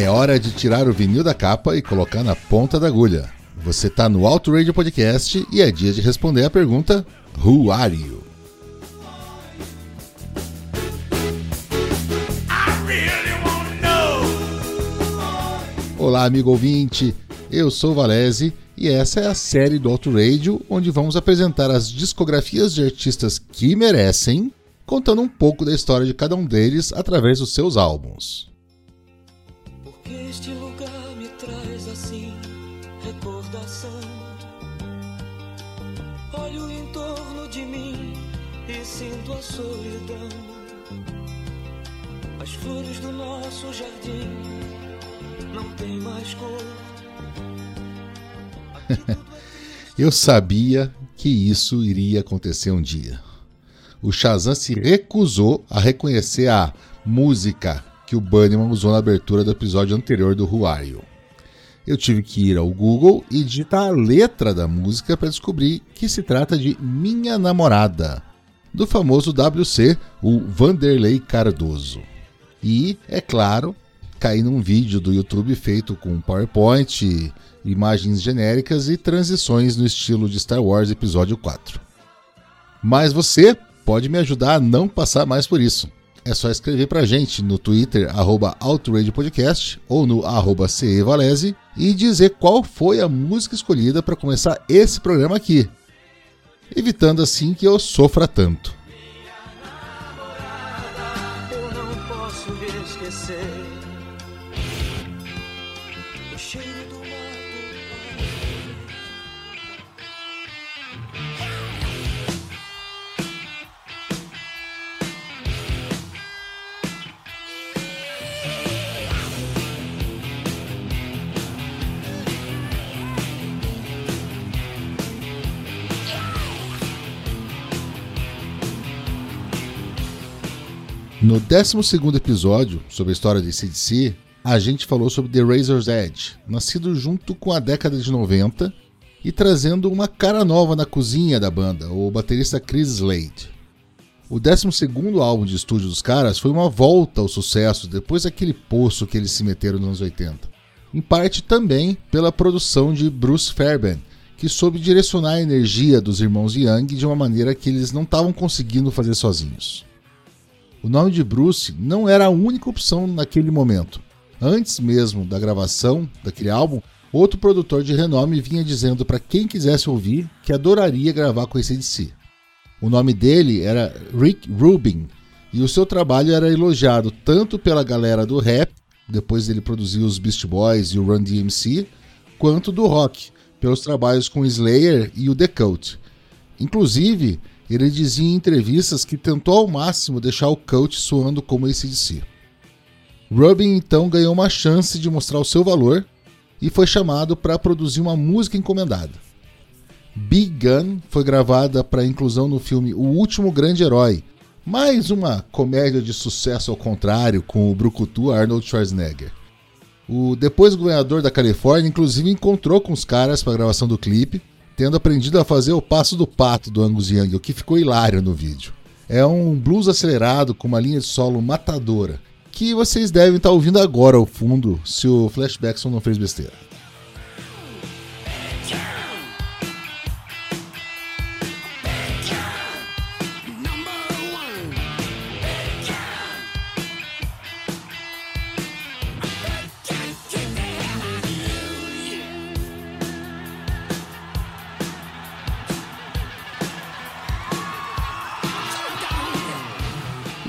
É hora de tirar o vinil da capa e colocar na ponta da agulha. Você tá no Auto Radio Podcast e é dia de responder a pergunta Who are you? Olá, amigo ouvinte. Eu sou Valese e essa é a série do Auto Radio onde vamos apresentar as discografias de artistas que merecem, contando um pouco da história de cada um deles através dos seus álbuns. Este lugar me traz assim recordação. Olho em torno de mim e sinto a solidão. As flores do nosso jardim não têm mais cor. Eu sabia que isso iria acontecer um dia. O Shazam se recusou a reconhecer a música que o Bunnyman usou na abertura do episódio anterior do Who. Eu tive que ir ao Google e digitar a letra da música para descobrir que se trata de Minha Namorada, do famoso WC, o Vanderlei Cardoso. E, é claro, caí num vídeo do YouTube feito com PowerPoint, imagens genéricas e transições no estilo de Star Wars Episódio 4. Mas você pode me ajudar a não passar mais por isso. É só escrever pra gente no Twitter, arroba Podcast ou no arroba CEValese e dizer qual foi a música escolhida para começar esse programa aqui, evitando assim que eu sofra tanto. No 12 episódio sobre a história de CDC, a gente falou sobre The Razor's Edge, nascido junto com a década de 90 e trazendo uma cara nova na cozinha da banda, o baterista Chris Slade. O 12 álbum de estúdio dos caras foi uma volta ao sucesso depois daquele poço que eles se meteram nos anos 80. Em parte também pela produção de Bruce Fairbairn, que soube direcionar a energia dos irmãos Young de uma maneira que eles não estavam conseguindo fazer sozinhos. O nome de Bruce não era a única opção naquele momento. Antes mesmo da gravação daquele álbum, outro produtor de renome vinha dizendo para quem quisesse ouvir que adoraria gravar com esse ACDC. O nome dele era Rick Rubin e o seu trabalho era elogiado tanto pela galera do rap, depois ele produziu os Beast Boys e o Run DMC, quanto do rock, pelos trabalhos com Slayer e o The Cult. Inclusive, ele dizia em entrevistas que tentou ao máximo deixar o Cult soando como ACDC. Rubin então ganhou uma chance de mostrar o seu valor e foi chamado para produzir uma música encomendada. Big Gun foi gravada para inclusão no filme O Último Grande Herói, mais uma comédia de sucesso ao contrário com o brucutu Arnold Schwarzenegger. O depois governador da Califórnia, inclusive, encontrou com os caras para a gravação do clipe, tendo aprendido a fazer o passo do pato do Angus Young, o que ficou hilário no vídeo. É um blues acelerado com uma linha de solo matadora, que vocês devem estar ouvindo agora ao fundo, se o Flashbackson não fez besteira.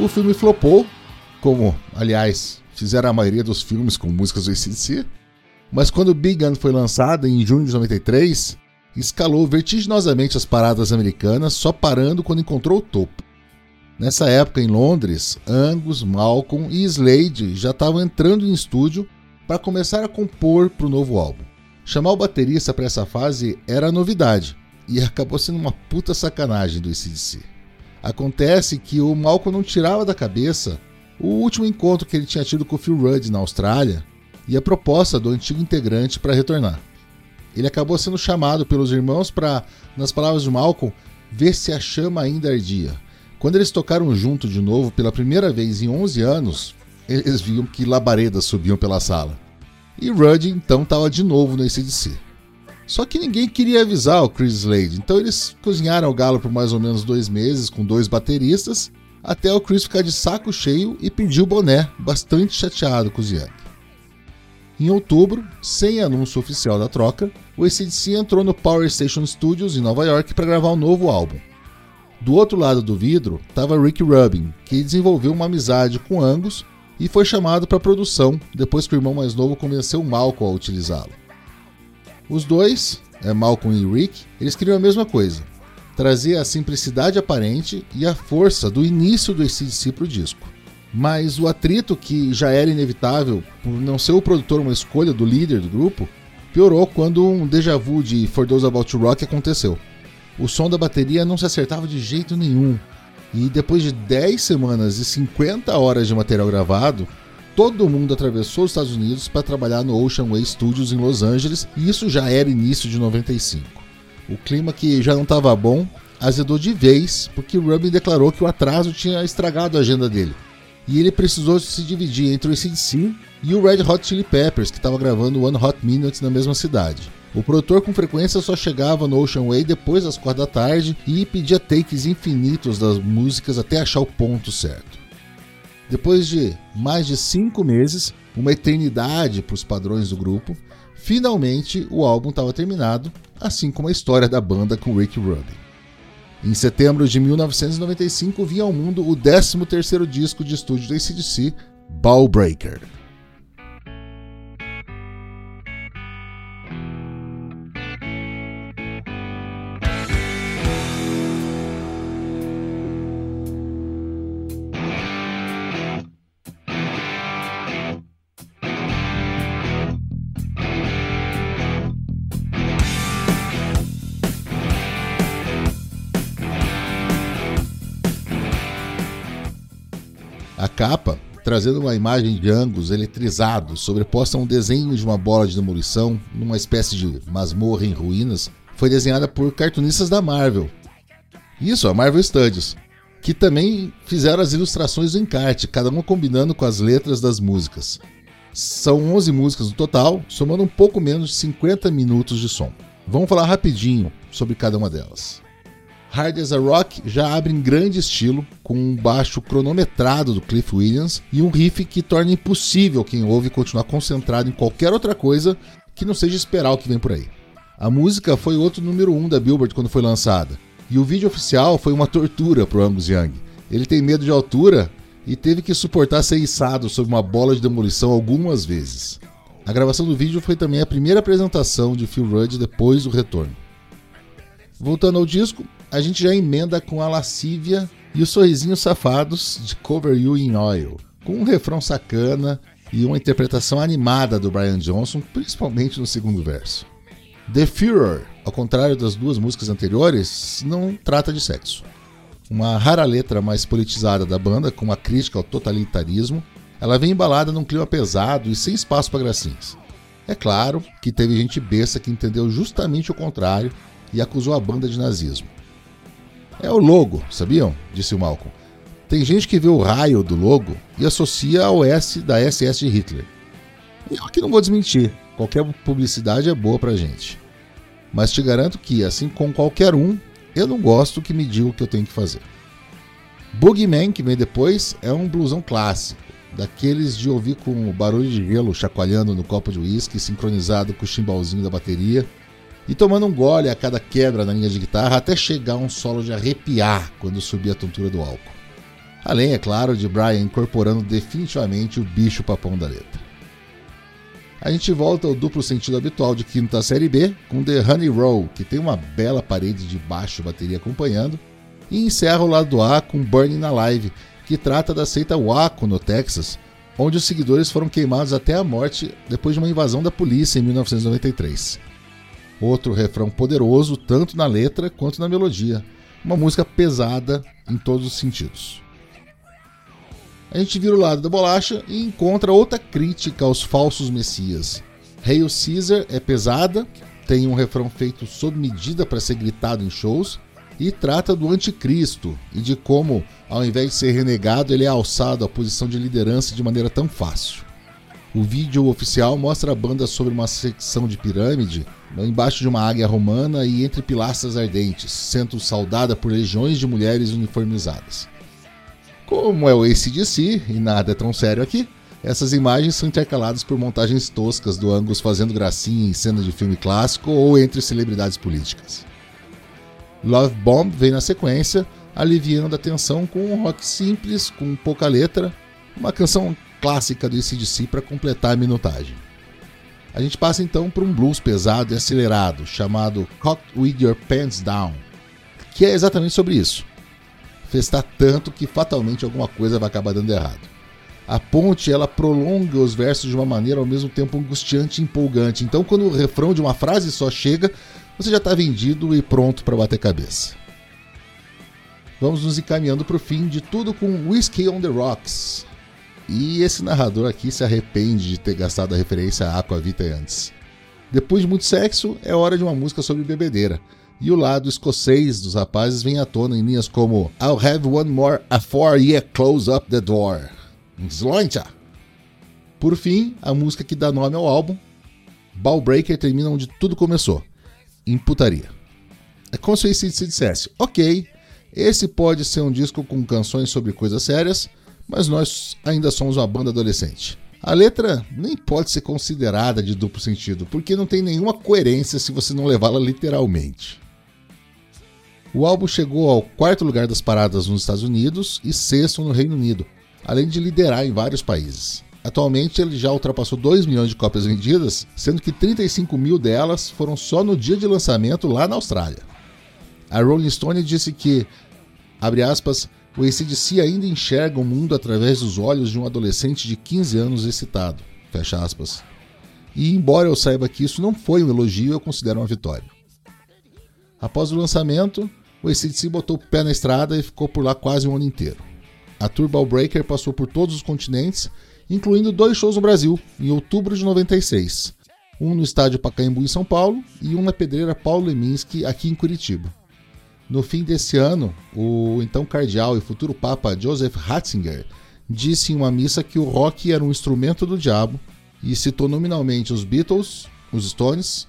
O filme flopou, como, aliás, fizeram a maioria dos filmes com músicas do ACDC, mas quando Big Gun foi lançada em junho de 93, escalou vertiginosamente as paradas americanas, só parando quando encontrou o topo. Nessa época, em Londres, Angus, Malcolm e Slade já estavam entrando em estúdio para começar a compor para o novo álbum. Chamar o baterista para essa fase era novidade e acabou sendo uma puta sacanagem do ACDC. Acontece que o Malcolm não tirava da cabeça o último encontro que ele tinha tido com o Phil Rudd na Austrália e a proposta do antigo integrante para retornar. Ele acabou sendo chamado pelos irmãos para, nas palavras de Malcolm, ver se a chama ainda ardia. Quando eles tocaram junto de novo pela primeira vez em 11 anos, eles viam que labaredas subiam pela sala. E Rudd então estava de novo no ACDC. Só que ninguém queria avisar o Chris Slade, então eles cozinharam o galo por mais ou menos dois meses com dois bateristas, até o Chris ficar de saco cheio e pedir o boné, bastante chateado com o Ziang. Em outubro, sem anúncio oficial da troca, o ACDC entrou no Power Station Studios em Nova York para gravar um novo álbum. Do outro lado do vidro estava Rick Rubin, que desenvolveu uma amizade com Angus e foi chamado para a produção depois que o irmão mais novo convenceu Malcolm a utilizá-lo. Os dois, é Malcolm e Rick, eles queriam a mesma coisa: trazer a simplicidade aparente e a força do início do ACDC para o disco. Mas o atrito, que já era inevitável por não ser o produtor uma escolha do líder do grupo, piorou quando um déjà vu de For Those About to Rock aconteceu. O som da bateria não se acertava de jeito nenhum, e depois de 10 semanas e 50 horas de material gravado, todo mundo atravessou os Estados Unidos para trabalhar no Ocean Way Studios em Los Angeles, e isso já era início de 95. O clima que já não estava bom azedou de vez, porque Rubin declarou que o atraso tinha estragado a agenda dele. E ele precisou se dividir entre o ACDC e o Red Hot Chili Peppers, que estava gravando One Hot Minute na mesma cidade. O produtor com frequência só chegava no Ocean Way depois das quatro da tarde e pedia takes infinitos das músicas até achar o ponto certo. Depois de mais de cinco meses, uma eternidade para os padrões do grupo, finalmente o álbum estava terminado, assim como a história da banda com Rick Rubin. Em setembro de 1995 vinha ao mundo o 13º disco de estúdio da ACDC, Ball capa, trazendo uma imagem de Angus eletrizado, sobreposta a um desenho de uma bola de demolição, numa espécie de masmorra em ruínas, foi desenhada por cartunistas da Marvel. Isso, a Marvel Studios, que também fizeram as ilustrações do encarte, cada uma combinando com as letras das músicas. São 11 músicas no total, somando um pouco menos de 50 minutos de som. Vamos falar rapidinho sobre cada uma delas. Hard as a Rock já abre em grande estilo, com um baixo cronometrado do Cliff Williams e um riff que torna impossível quem ouve continuar concentrado em qualquer outra coisa que não seja esperar o que vem por aí. A música foi outro número 1 um da Billboard quando foi lançada, e o vídeo oficial foi uma tortura pro Angus Young. Ele tem medo de altura e teve que suportar ser içado sob uma bola de demolição algumas vezes. A gravação do vídeo foi também a primeira apresentação de Phil Rudd depois do retorno. Voltando ao disco, a gente já emenda com a lascívia e os sorrisinhos safados de Cover You in Oil, com um refrão sacana e uma interpretação animada do Brian Johnson, principalmente no segundo verso. The Furor, ao contrário das duas músicas anteriores, não trata de sexo. Uma rara letra mais politizada da banda, com uma crítica ao totalitarismo, ela vem embalada num clima pesado e sem espaço para gracinhas. É claro que teve gente besta que entendeu justamente o contrário e acusou a banda de nazismo. É o logo, sabiam? Disse o Malcolm. Tem gente que vê o raio do logo e associa ao S da SS de Hitler. Eu aqui não vou desmentir, qualquer publicidade é boa pra gente. Mas te garanto que, assim como qualquer um, eu não gosto que me diga o que eu tenho que fazer. Boogeyman, que vem depois, é um blusão clássico, daqueles de ouvir com o barulho de gelo chacoalhando no copo de uísque, sincronizado com o chimbalzinho da bateria, e tomando um gole a cada quebra na linha de guitarra até chegar a um solo de arrepiar quando subir a tontura do álcool. Além, é claro, de Brian incorporando definitivamente o bicho papão da letra. A gente volta ao duplo sentido habitual de quinta série B com The Honey Roll, que tem uma bela parede de baixo bateria acompanhando, e encerra o lado A com Burning Alive, que trata da seita Waco no Texas, onde os seguidores foram queimados até a morte depois de uma invasão da polícia em 1993. Outro refrão poderoso, tanto na letra quanto na melodia. Uma música pesada em todos os sentidos. A gente vira o lado da bolacha e encontra outra crítica aos falsos messias. Hail Caesar é pesada, tem um refrão feito sob medida para ser gritado em shows e trata do anticristo e de como, ao invés de ser renegado, ele é alçado à posição de liderança de maneira tão fácil. O vídeo oficial mostra a banda sobre uma secção de pirâmide, embaixo de uma águia romana e entre pilastras ardentes, sendo saudada por legiões de mulheres uniformizadas. Como é o ACDC, e nada é tão sério aqui, essas imagens são intercaladas por montagens toscas do Angus fazendo gracinha em cena de filme clássico ou entre celebridades políticas. Love Bomb vem na sequência, aliviando a tensão com um rock simples, com pouca letra, uma canção clássica do ACDC para completar a minutagem. A gente passa então para um blues pesado e acelerado, chamado Cocked With Your Pants Down, que é exatamente sobre isso. Festar tanto que fatalmente alguma coisa vai acabar dando errado. A ponte ela prolonga os versos de uma maneira ao mesmo tempo angustiante e empolgante. Então, quando o refrão de uma frase só chega, você já está vendido e pronto para bater cabeça. Vamos nos encaminhando para o fim de tudo com Whiskey on the Rocks, e esse narrador aqui se arrepende de ter gastado a referência a Aquavita antes. Depois de muito sexo, é hora de uma música sobre bebedeira. E o lado escocês dos rapazes vem à tona em linhas como I'll have one more afore you close up the door. Sloincha! Por fim, a música que dá nome ao álbum, Ballbreaker termina onde tudo começou, em putaria. É como se se dissesse, ok, esse pode ser um disco com canções sobre coisas sérias, mas nós ainda somos uma banda adolescente. A letra nem pode ser considerada de duplo sentido, porque não tem nenhuma coerência se você não levá-la literalmente. O álbum chegou ao quarto lugar das paradas nos Estados Unidos e sexto no Reino Unido, além de liderar em vários países. Atualmente ele já ultrapassou 2 milhões de cópias vendidas, sendo que 35 mil delas foram só no dia de lançamento lá na Austrália. A Rolling Stone disse que, abre aspas, o ACDC ainda enxerga o mundo através dos olhos de um adolescente de 15 anos excitado. Fecha aspas. E embora eu saiba que isso não foi um elogio, eu considero uma vitória. Após o lançamento, o ACDC botou o pé na estrada e ficou por lá quase um ano inteiro. A Tour Breaker passou por todos os continentes, incluindo dois shows no Brasil, em outubro de 96. Um no estádio Pacaembu em São Paulo e um na pedreira Paulo Leminski aqui em Curitiba. No fim desse ano, o então cardeal e futuro papa Joseph Ratzinger disse em uma missa que o rock era um instrumento do diabo e citou nominalmente os Beatles, os Stones,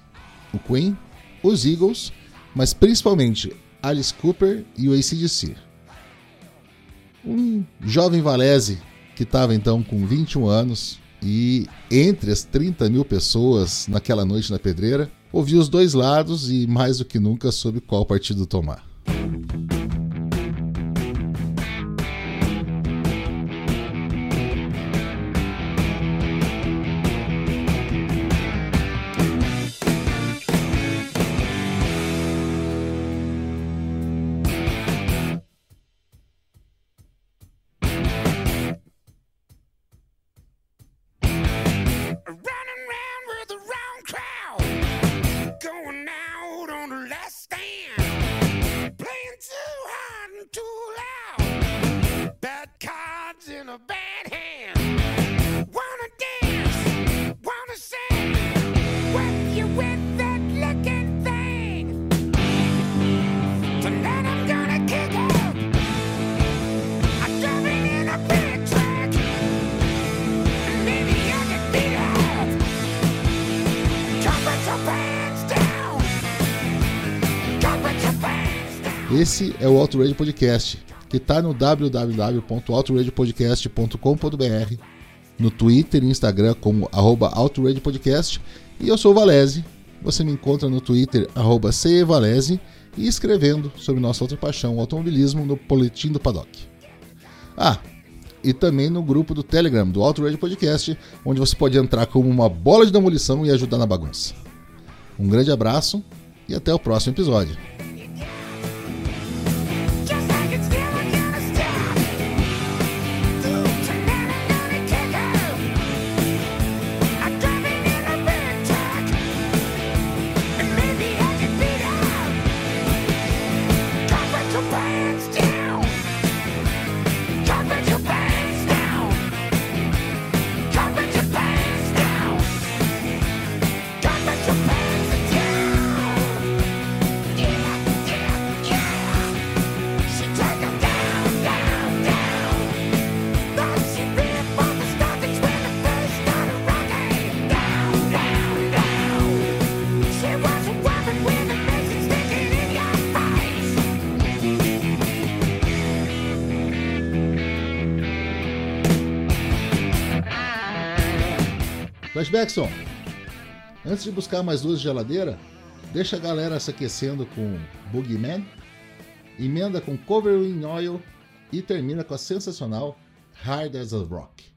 o Queen, os Eagles, mas principalmente Alice Cooper e o ACDC. Um jovem Valese que estava então com 21 anos e entre as 30 mil pessoas naquela noite na pedreira, ouviu os dois lados e mais do que nunca soube qual partido tomar. Esse é o Outrage Podcast, que está no www.outragepodcast.com.br, no Twitter e Instagram como arroba Podcast, e eu sou o Valese. Você me encontra no Twitter, arroba Cevalese, e escrevendo sobre nossa outra paixão, o automobilismo, no Boletim do Paddock. Ah, e também no grupo do Telegram do Outrage Podcast, onde você pode entrar como uma bola de demolição e ajudar na bagunça. Um grande abraço e até o próximo episódio. Flashbackson, antes de buscar mais duas de geladeira, deixa a galera se aquecendo com Boogeyman, emenda com Covering Oil e termina com a sensacional Hard as a Rock.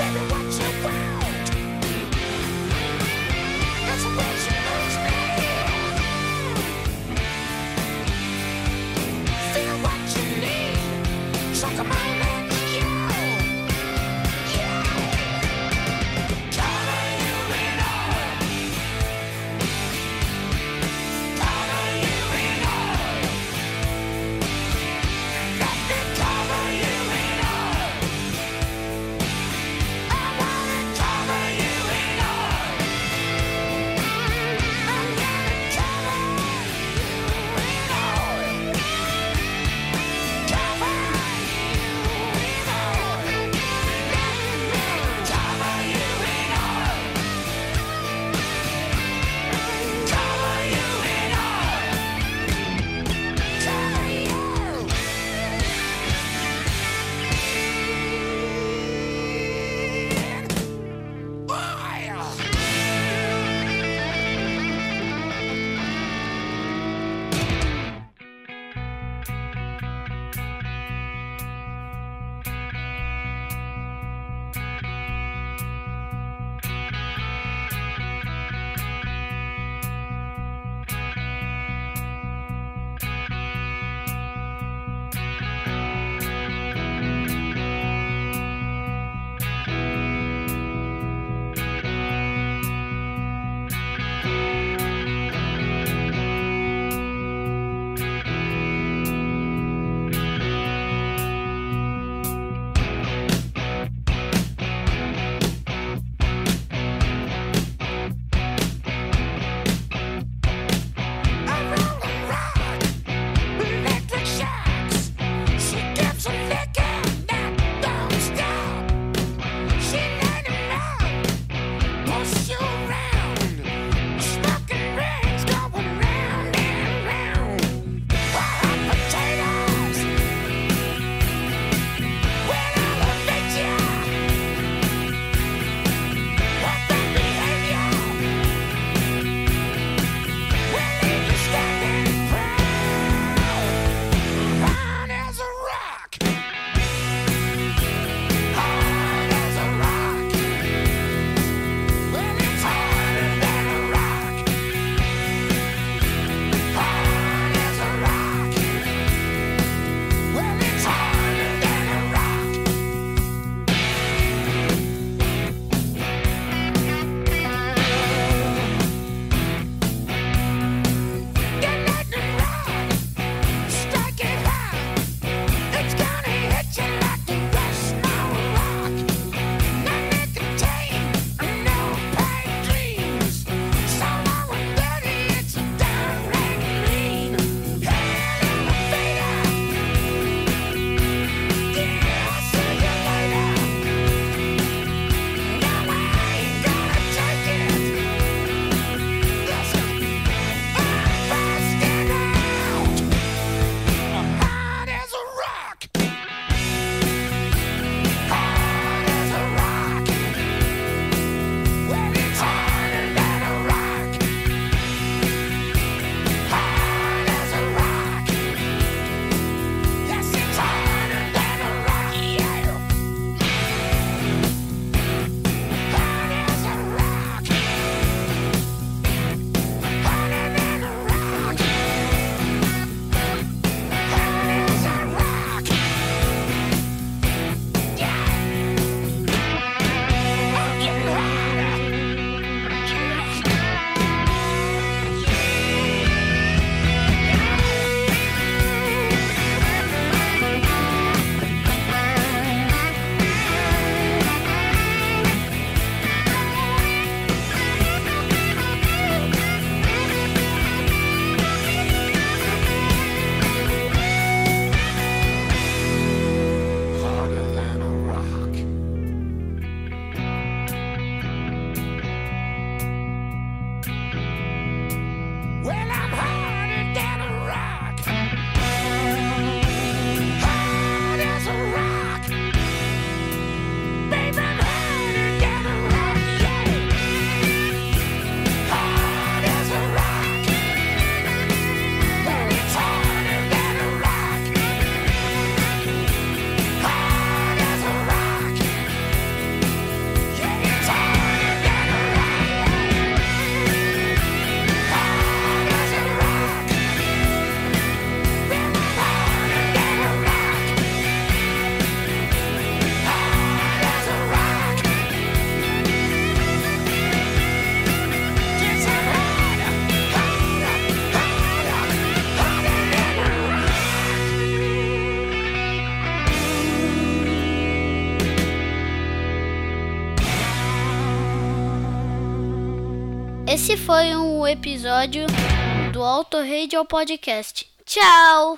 Everybody. Esse foi um episódio do Auto Radio Podcast. Tchau!